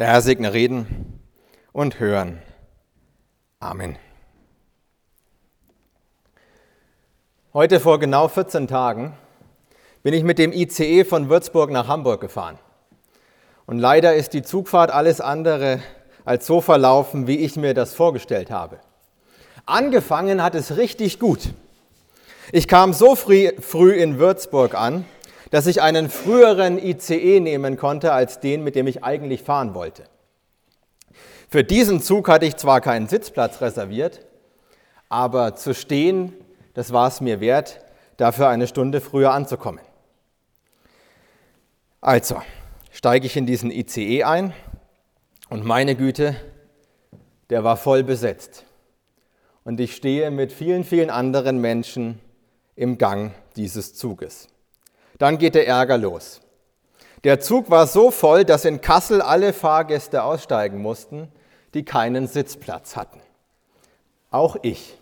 Der Herr segne Reden und Hören. Amen. Heute vor genau 14 Tagen bin ich mit dem ICE von Würzburg nach Hamburg gefahren. Und leider ist die Zugfahrt alles andere als so verlaufen, wie ich mir das vorgestellt habe. Angefangen hat es richtig gut. Ich kam so früh, in Würzburg an, dass ich einen früheren ICE nehmen konnte als den, mit dem ich eigentlich fahren wollte. Für diesen Zug hatte ich zwar keinen Sitzplatz reserviert, aber zu stehen, das war es mir wert, dafür eine Stunde früher anzukommen. Also steige ich in diesen ICE ein und meine Güte, der war voll besetzt. Und ich stehe mit vielen, vielen anderen Menschen im Gang dieses Zuges. Dann geht der Ärger los. Der Zug war so voll, dass in Kassel alle Fahrgäste aussteigen mussten, die keinen Sitzplatz hatten. Auch ich.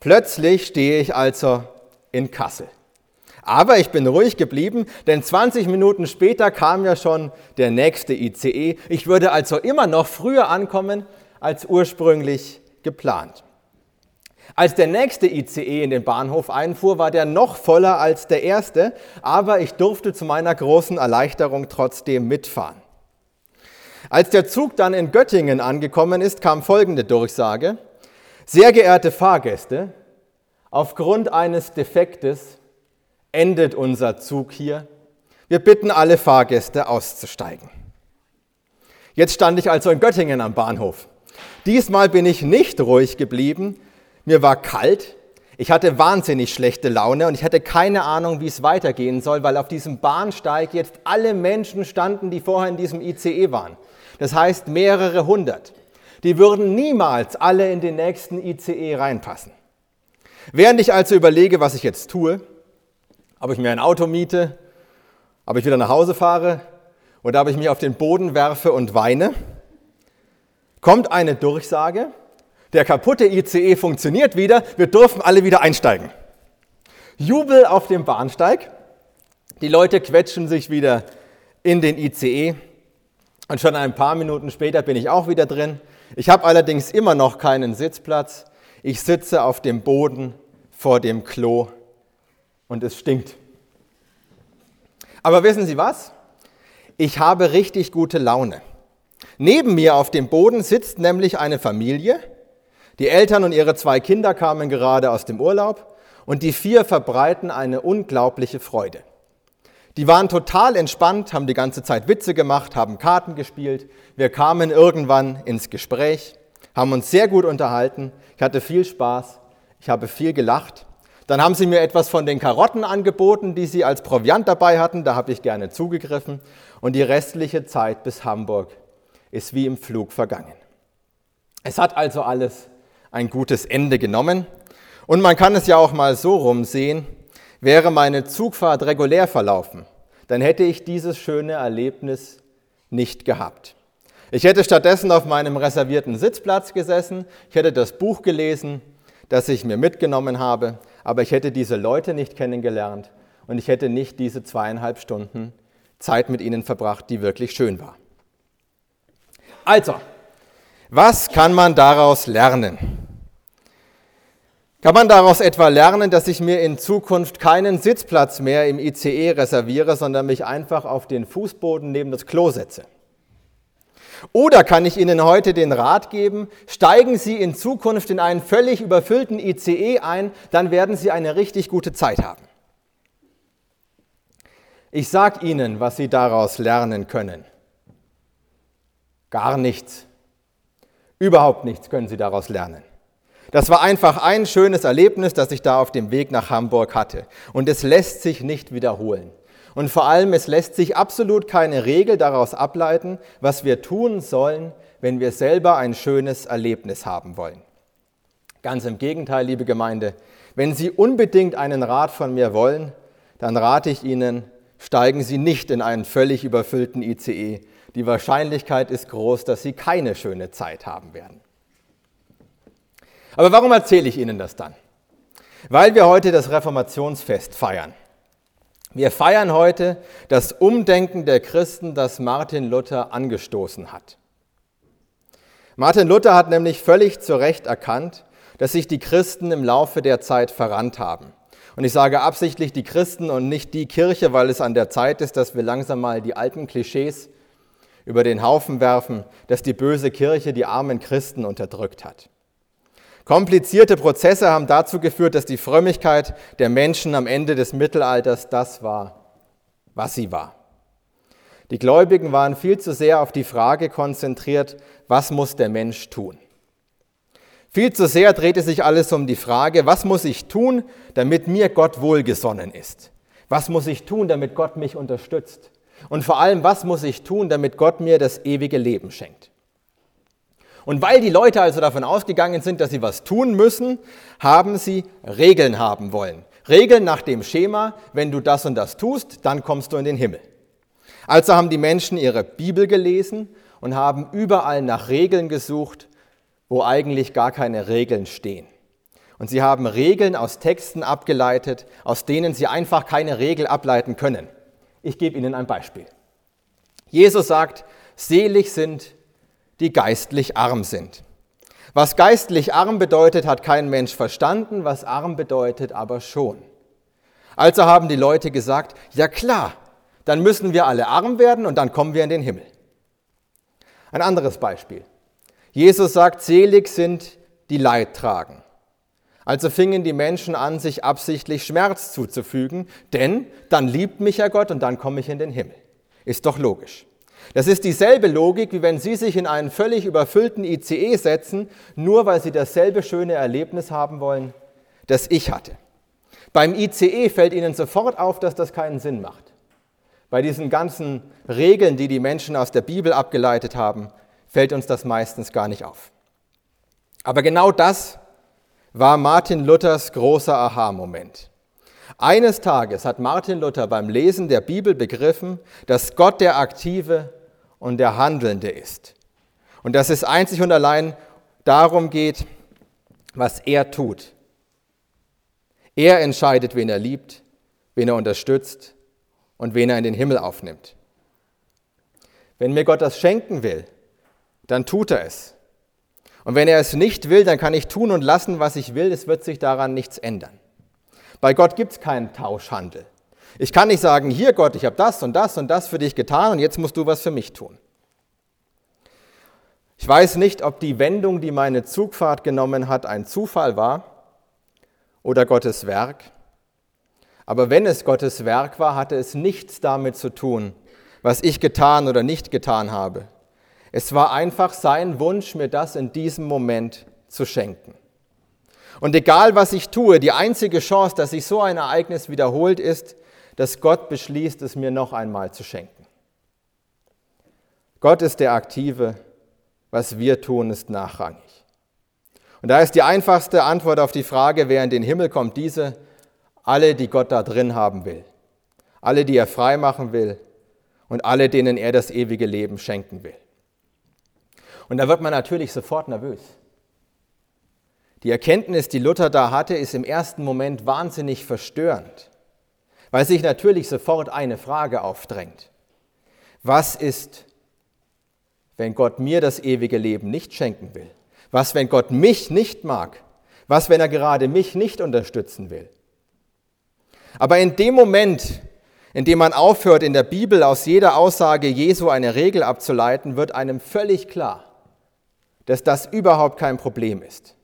Plötzlich stehe ich also in Kassel. Aber ich bin ruhig geblieben, denn 20 Minuten später kam ja schon der nächste ICE. Ich würde also immer noch früher ankommen als ursprünglich geplant. Als der nächste ICE in den Bahnhof einfuhr, war der noch voller als der erste, aber ich durfte zu meiner großen Erleichterung trotzdem mitfahren. Als der Zug dann in Göttingen angekommen ist, kam folgende Durchsage. Sehr geehrte Fahrgäste, aufgrund eines Defektes endet unser Zug hier. Wir bitten alle Fahrgäste auszusteigen. Jetzt stand ich also in Göttingen am Bahnhof. Diesmal bin ich nicht ruhig geblieben, mir war kalt, ich hatte wahnsinnig schlechte Laune und ich hatte keine Ahnung, wie es weitergehen soll, weil auf diesem Bahnsteig jetzt alle Menschen standen, die vorher in diesem ICE waren. Das heißt mehrere hundert. Die würden niemals alle in den nächsten ICE reinpassen. Während ich also überlege, was ich jetzt tue, ob ich mir ein Auto miete, ob ich wieder nach Hause fahre oder ob ich mich auf den Boden werfe und weine, kommt eine Durchsage, der kaputte ICE funktioniert wieder, wir dürfen alle wieder einsteigen. Jubel auf dem Bahnsteig, die Leute quetschen sich wieder in den ICE und schon ein paar Minuten später bin ich auch wieder drin. Ich habe allerdings immer noch keinen Sitzplatz. Ich sitze auf dem Boden vor dem Klo und es stinkt. Aber wissen Sie was? Ich habe richtig gute Laune. Neben mir auf dem Boden sitzt nämlich eine Familie, die Eltern und ihre zwei Kinder kamen gerade aus dem Urlaub und die vier verbreiten eine unglaubliche Freude. Die waren total entspannt, haben die ganze Zeit Witze gemacht, haben Karten gespielt. Wir kamen irgendwann ins Gespräch, haben uns sehr gut unterhalten. Ich hatte viel Spaß, ich habe viel gelacht. Dann haben sie mir etwas von den Karotten angeboten, die sie als Proviant dabei hatten. Da habe ich gerne zugegriffen. Und die restliche Zeit bis Hamburg ist wie im Flug vergangen. Es hat also alles ein gutes Ende genommen. Und man kann es ja auch mal so rumsehen, wäre meine Zugfahrt regulär verlaufen, dann hätte ich dieses schöne Erlebnis nicht gehabt. Ich hätte stattdessen auf meinem reservierten Sitzplatz gesessen, ich hätte das Buch gelesen, das ich mir mitgenommen habe, aber ich hätte diese Leute nicht kennengelernt und ich hätte nicht diese zweieinhalb Stunden Zeit mit ihnen verbracht, die wirklich schön war. Also, was kann man daraus lernen? Kann man daraus etwa lernen, dass ich mir in Zukunft keinen Sitzplatz mehr im ICE reserviere, sondern mich einfach auf den Fußboden neben das Klo setze? Oder kann ich Ihnen heute den Rat geben, steigen Sie in Zukunft in einen völlig überfüllten ICE ein, dann werden Sie eine richtig gute Zeit haben. Ich sage Ihnen, was Sie daraus lernen können. Gar nichts. Überhaupt nichts können Sie daraus lernen. Das war einfach ein schönes Erlebnis, das ich da auf dem Weg nach Hamburg hatte. Und es lässt sich nicht wiederholen. Und vor allem, es lässt sich absolut keine Regel daraus ableiten, was wir tun sollen, wenn wir selber ein schönes Erlebnis haben wollen. Ganz im Gegenteil, liebe Gemeinde, wenn Sie unbedingt einen Rat von mir wollen, dann rate ich Ihnen, steigen Sie nicht in einen völlig überfüllten ICE, die Wahrscheinlichkeit ist groß, dass Sie keine schöne Zeit haben werden. Aber warum erzähle ich Ihnen das dann? Weil wir heute das Reformationsfest feiern. Wir feiern heute das Umdenken der Christen, das Martin Luther angestoßen hat. Martin Luther hat nämlich völlig zu Recht erkannt, dass sich die Christen im Laufe der Zeit verrannt haben. Und ich sage absichtlich die Christen und nicht die Kirche, weil es an der Zeit ist, dass wir langsam mal die alten Klischees über den Haufen werfen, dass die böse Kirche die armen Christen unterdrückt hat. Komplizierte Prozesse haben dazu geführt, dass die Frömmigkeit der Menschen am Ende des Mittelalters das war, was sie war. Die Gläubigen waren viel zu sehr auf die Frage konzentriert, was muss der Mensch tun? Viel zu sehr drehte sich alles um die Frage, was muss ich tun, damit mir Gott wohlgesonnen ist? Was muss ich tun, damit Gott mich unterstützt? Und vor allem, was muss ich tun, damit Gott mir das ewige Leben schenkt? Und weil die Leute also davon ausgegangen sind, dass sie was tun müssen, haben sie Regeln haben wollen. Regeln nach dem Schema, wenn du das und das tust, dann kommst du in den Himmel. Also haben die Menschen ihre Bibel gelesen und haben überall nach Regeln gesucht, wo eigentlich gar keine Regeln stehen. Und sie haben Regeln aus Texten abgeleitet, aus denen sie einfach keine Regel ableiten können. Ich gebe Ihnen ein Beispiel. Jesus sagt, selig sind die geistlich arm sind. Was geistlich arm bedeutet, hat kein Mensch verstanden, was arm bedeutet aber schon. Also haben die Leute gesagt, ja klar, dann müssen wir alle arm werden und dann kommen wir in den Himmel. Ein anderes Beispiel. Jesus sagt, selig sind die Leid tragen. Also fingen die Menschen an, sich absichtlich Schmerz zuzufügen, denn dann liebt mich ja Gott und dann komme ich in den Himmel. Ist doch logisch. Das ist dieselbe Logik, wie wenn Sie sich in einen völlig überfüllten ICE setzen, nur weil Sie dasselbe schöne Erlebnis haben wollen, das ich hatte. Beim ICE fällt Ihnen sofort auf, dass das keinen Sinn macht. Bei diesen ganzen Regeln, die die Menschen aus der Bibel abgeleitet haben, fällt uns das meistens gar nicht auf. Aber genau das war Martin Luthers großer Aha-Moment. Eines Tages hat Martin Luther beim Lesen der Bibel begriffen, dass Gott der Aktive und der Handelnde ist. Und dass es einzig und allein darum geht, was er tut. Er entscheidet, wen er liebt, wen er unterstützt und wen er in den Himmel aufnimmt. Wenn mir Gott das schenken will, dann tut er es. Und wenn er es nicht will, dann kann ich tun und lassen, was ich will, es wird sich daran nichts ändern. Bei Gott gibt es keinen Tauschhandel. Ich kann nicht sagen, hier Gott, ich habe das und das und das für dich getan und jetzt musst du was für mich tun. Ich weiß nicht, ob die Wendung, die meine Zugfahrt genommen hat, ein Zufall war oder Gottes Werk. Aber wenn es Gottes Werk war, hatte es nichts damit zu tun, was ich getan oder nicht getan habe. Es war einfach sein Wunsch, mir das in diesem Moment zu schenken. Und egal was ich tue, die einzige Chance, dass sich so ein Ereignis wiederholt, ist, dass Gott beschließt, es mir noch einmal zu schenken. Gott ist der Aktive, was wir tun, ist nachrangig. Und da ist die einfachste Antwort auf die Frage, wer in den Himmel kommt, diese, alle, die Gott da drin haben will, alle, die er frei machen will und alle, denen er das ewige Leben schenken will. Und da wird man natürlich sofort nervös. Die Erkenntnis, die Luther da hatte, ist im ersten Moment wahnsinnig verstörend, weil sich natürlich sofort eine Frage aufdrängt. Was ist, wenn Gott mir das ewige Leben nicht schenken will? Was, wenn Gott mich nicht mag? Was, wenn er gerade mich nicht unterstützen will? Aber in dem Moment, in dem man aufhört, in der Bibel aus jeder Aussage Jesu eine Regel abzuleiten, wird einem völlig klar, dass das überhaupt kein Problem ist.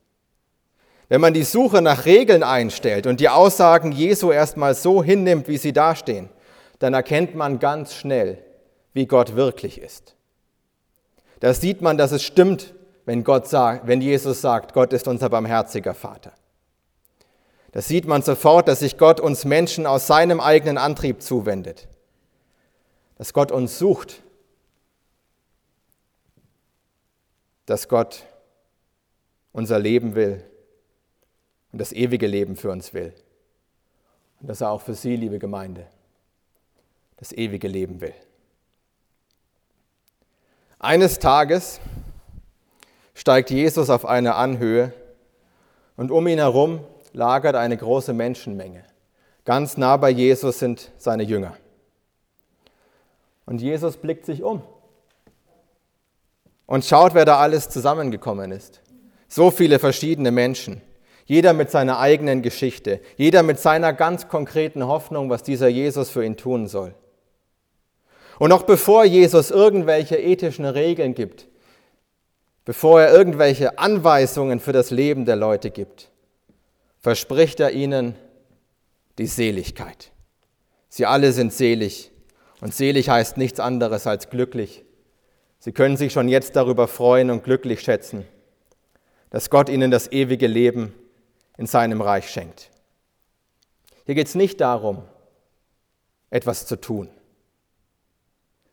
Wenn man die Suche nach Regeln einstellt und die Aussagen Jesu erstmal so hinnimmt, wie sie dastehen, dann erkennt man ganz schnell, wie Gott wirklich ist. Da sieht man, dass es stimmt, wenn, Gott sagt, wenn Jesus sagt, Gott ist unser barmherziger Vater. Da sieht man sofort, dass sich Gott uns Menschen aus seinem eigenen Antrieb zuwendet. Dass Gott uns sucht dass Gott unser Leben will und das ewige Leben für uns will. Und dass er auch für Sie, liebe Gemeinde, das ewige Leben will. Eines Tages steigt Jesus auf eine Anhöhe und um ihn herum lagert eine große Menschenmenge. Ganz nah bei Jesus sind seine Jünger. Und Jesus blickt sich um und schaut, wer da alles zusammengekommen ist. So viele verschiedene Menschen, jeder mit seiner eigenen Geschichte, jeder mit seiner ganz konkreten Hoffnung, was dieser Jesus für ihn tun soll. Und noch bevor Jesus irgendwelche ethischen Regeln gibt, bevor er irgendwelche Anweisungen für das Leben der Leute gibt, verspricht er ihnen die Seligkeit. Sie alle sind selig und selig heißt nichts anderes als glücklich. Sie können sich schon jetzt darüber freuen und glücklich schätzen, dass Gott ihnen das ewige Leben in seinem Reich schenkt. Hier geht es nicht darum, etwas zu tun.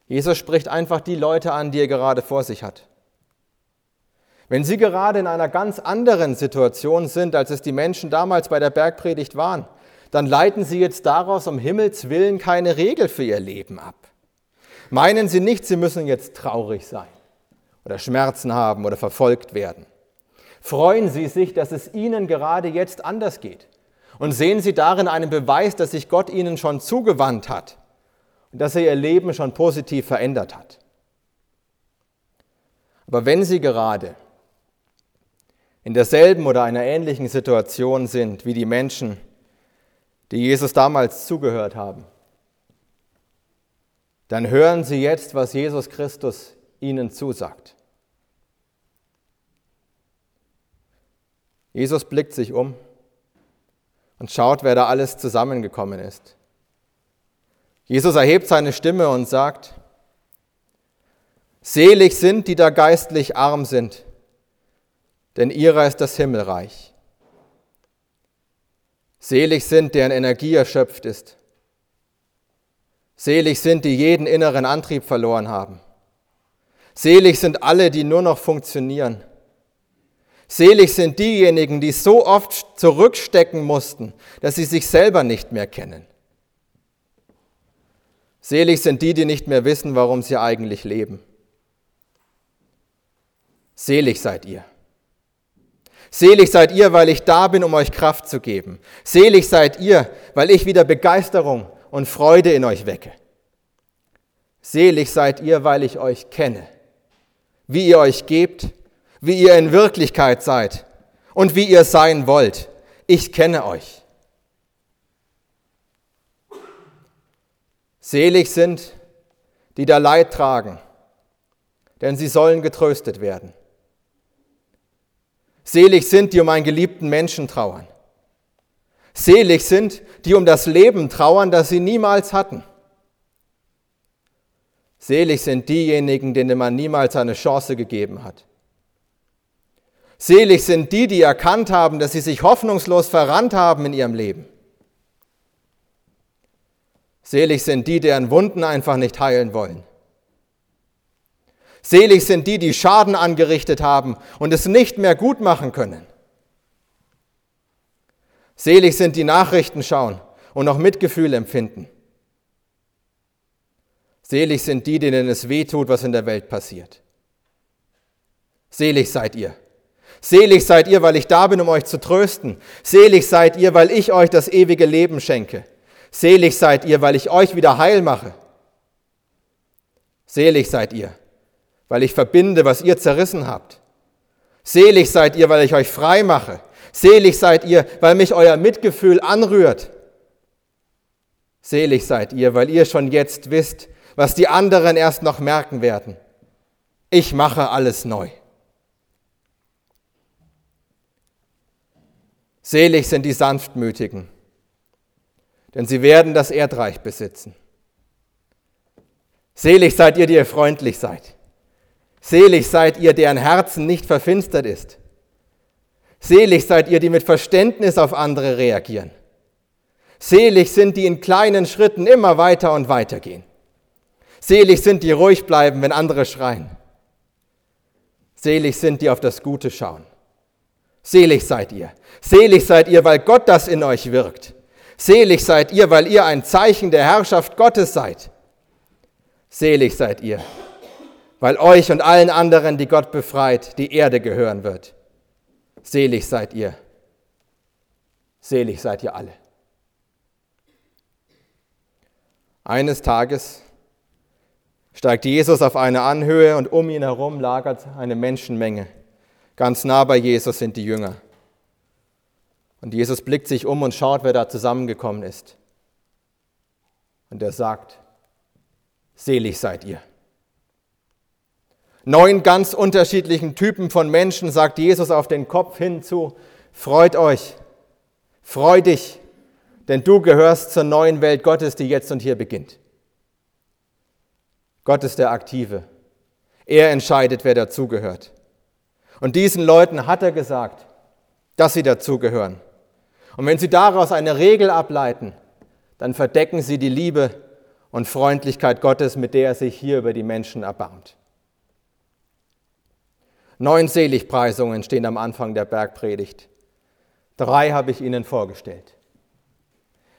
Jesus spricht einfach die Leute an, die er gerade vor sich hat. Wenn Sie gerade in einer ganz anderen Situation sind, als es die Menschen damals bei der Bergpredigt waren, dann leiten Sie jetzt daraus um Himmels willen keine Regel für Ihr Leben ab. Meinen Sie nicht, Sie müssen jetzt traurig sein oder Schmerzen haben oder verfolgt werden. Freuen Sie sich, dass es Ihnen gerade jetzt anders geht. Und sehen Sie darin einen Beweis, dass sich Gott Ihnen schon zugewandt hat und dass er Ihr Leben schon positiv verändert hat. Aber wenn Sie gerade in derselben oder einer ähnlichen Situation sind wie die Menschen, die Jesus damals zugehört haben, dann hören Sie jetzt, was Jesus Christus ihnen zusagt. Jesus blickt sich um und schaut, wer da alles zusammengekommen ist. Jesus erhebt seine Stimme und sagt, Selig sind, die da geistlich arm sind, denn ihrer ist das Himmelreich. Selig sind, deren Energie erschöpft ist. Selig sind, die jeden inneren Antrieb verloren haben. Selig sind alle, die nur noch funktionieren. Selig sind diejenigen, die so oft zurückstecken mussten, dass sie sich selber nicht mehr kennen. Selig sind die, die nicht mehr wissen, warum sie eigentlich leben. Selig seid ihr. Selig seid ihr, weil ich da bin, um euch Kraft zu geben. Selig seid ihr, weil ich wieder Begeisterung und Freude in euch wecke. Selig seid ihr, weil ich euch kenne, wie ihr euch gebt, wie ihr in Wirklichkeit seid und wie ihr sein wollt. Ich kenne euch. Selig sind, die da Leid tragen, denn sie sollen getröstet werden. Selig sind, die um einen geliebten Menschen trauern. Selig sind, die um das Leben trauern, das sie niemals hatten. Selig sind diejenigen, denen man niemals eine Chance gegeben hat. Selig sind die, die erkannt haben, dass sie sich hoffnungslos verrannt haben in ihrem Leben. Selig sind die, deren Wunden einfach nicht heilen wollen. Selig sind die, die Schaden angerichtet haben und es nicht mehr gut machen können. Selig sind die Nachrichten schauen und noch Mitgefühl empfinden. Selig sind die, denen es weh tut, was in der Welt passiert. Selig seid ihr. Selig seid ihr, weil ich da bin, um euch zu trösten. Selig seid ihr, weil ich euch das ewige Leben schenke. Selig seid ihr, weil ich euch wieder heil mache. Selig seid ihr, weil ich verbinde, was ihr zerrissen habt. Selig seid ihr, weil ich euch frei mache. Selig seid ihr, weil mich euer Mitgefühl anrührt. Selig seid ihr, weil ihr schon jetzt wisst, was die anderen erst noch merken werden. Ich mache alles neu. Selig sind die Sanftmütigen, denn sie werden das Erdreich besitzen. Selig seid ihr, die ihr freundlich seid. Selig seid ihr, deren Herzen nicht verfinstert ist. Selig seid ihr, die mit Verständnis auf andere reagieren. Selig sind die in kleinen Schritten immer weiter und weiter gehen. Selig sind die ruhig bleiben, wenn andere schreien. Selig sind die auf das Gute schauen. Selig seid ihr. Selig seid ihr, weil Gott das in euch wirkt. Selig seid ihr, weil ihr ein Zeichen der Herrschaft Gottes seid. Selig seid ihr, weil euch und allen anderen, die Gott befreit, die Erde gehören wird. Selig seid ihr. Selig seid ihr alle. Eines Tages steigt Jesus auf eine Anhöhe und um ihn herum lagert eine Menschenmenge. Ganz nah bei Jesus sind die Jünger. Und Jesus blickt sich um und schaut, wer da zusammengekommen ist. Und er sagt, selig seid ihr. Neun ganz unterschiedlichen Typen von Menschen sagt Jesus auf den Kopf hinzu, freut euch, freu dich, denn du gehörst zur neuen Welt Gottes, die jetzt und hier beginnt. Gott ist der Aktive. Er entscheidet, wer dazugehört. Und diesen Leuten hat er gesagt, dass sie dazugehören. Und wenn sie daraus eine Regel ableiten, dann verdecken sie die Liebe und Freundlichkeit Gottes, mit der er sich hier über die Menschen erbarmt. Neun Seligpreisungen stehen am Anfang der Bergpredigt. Drei habe ich Ihnen vorgestellt.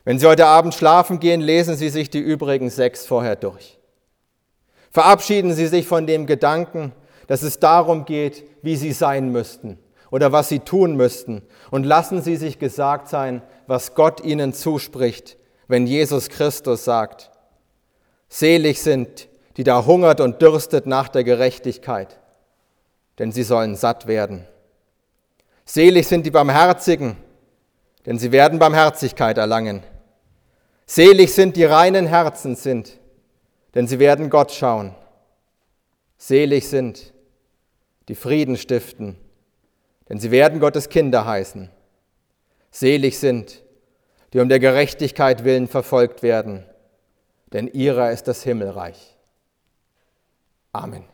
Wenn Sie heute Abend schlafen gehen, lesen Sie sich die übrigen sechs vorher durch. Verabschieden Sie sich von dem Gedanken, dass es darum geht, wie Sie sein müssten oder was Sie tun müssten und lassen Sie sich gesagt sein, was Gott Ihnen zuspricht, wenn Jesus Christus sagt, selig sind, die da hungert und dürstet nach der Gerechtigkeit, denn sie sollen satt werden. Selig sind die Barmherzigen, denn sie werden Barmherzigkeit erlangen. Selig sind die reinen Herzen sind, denn sie werden Gott schauen. Selig sind die Frieden stiften, denn sie werden Gottes Kinder heißen. Selig sind, die um der Gerechtigkeit willen verfolgt werden, denn ihrer ist das Himmelreich. Amen.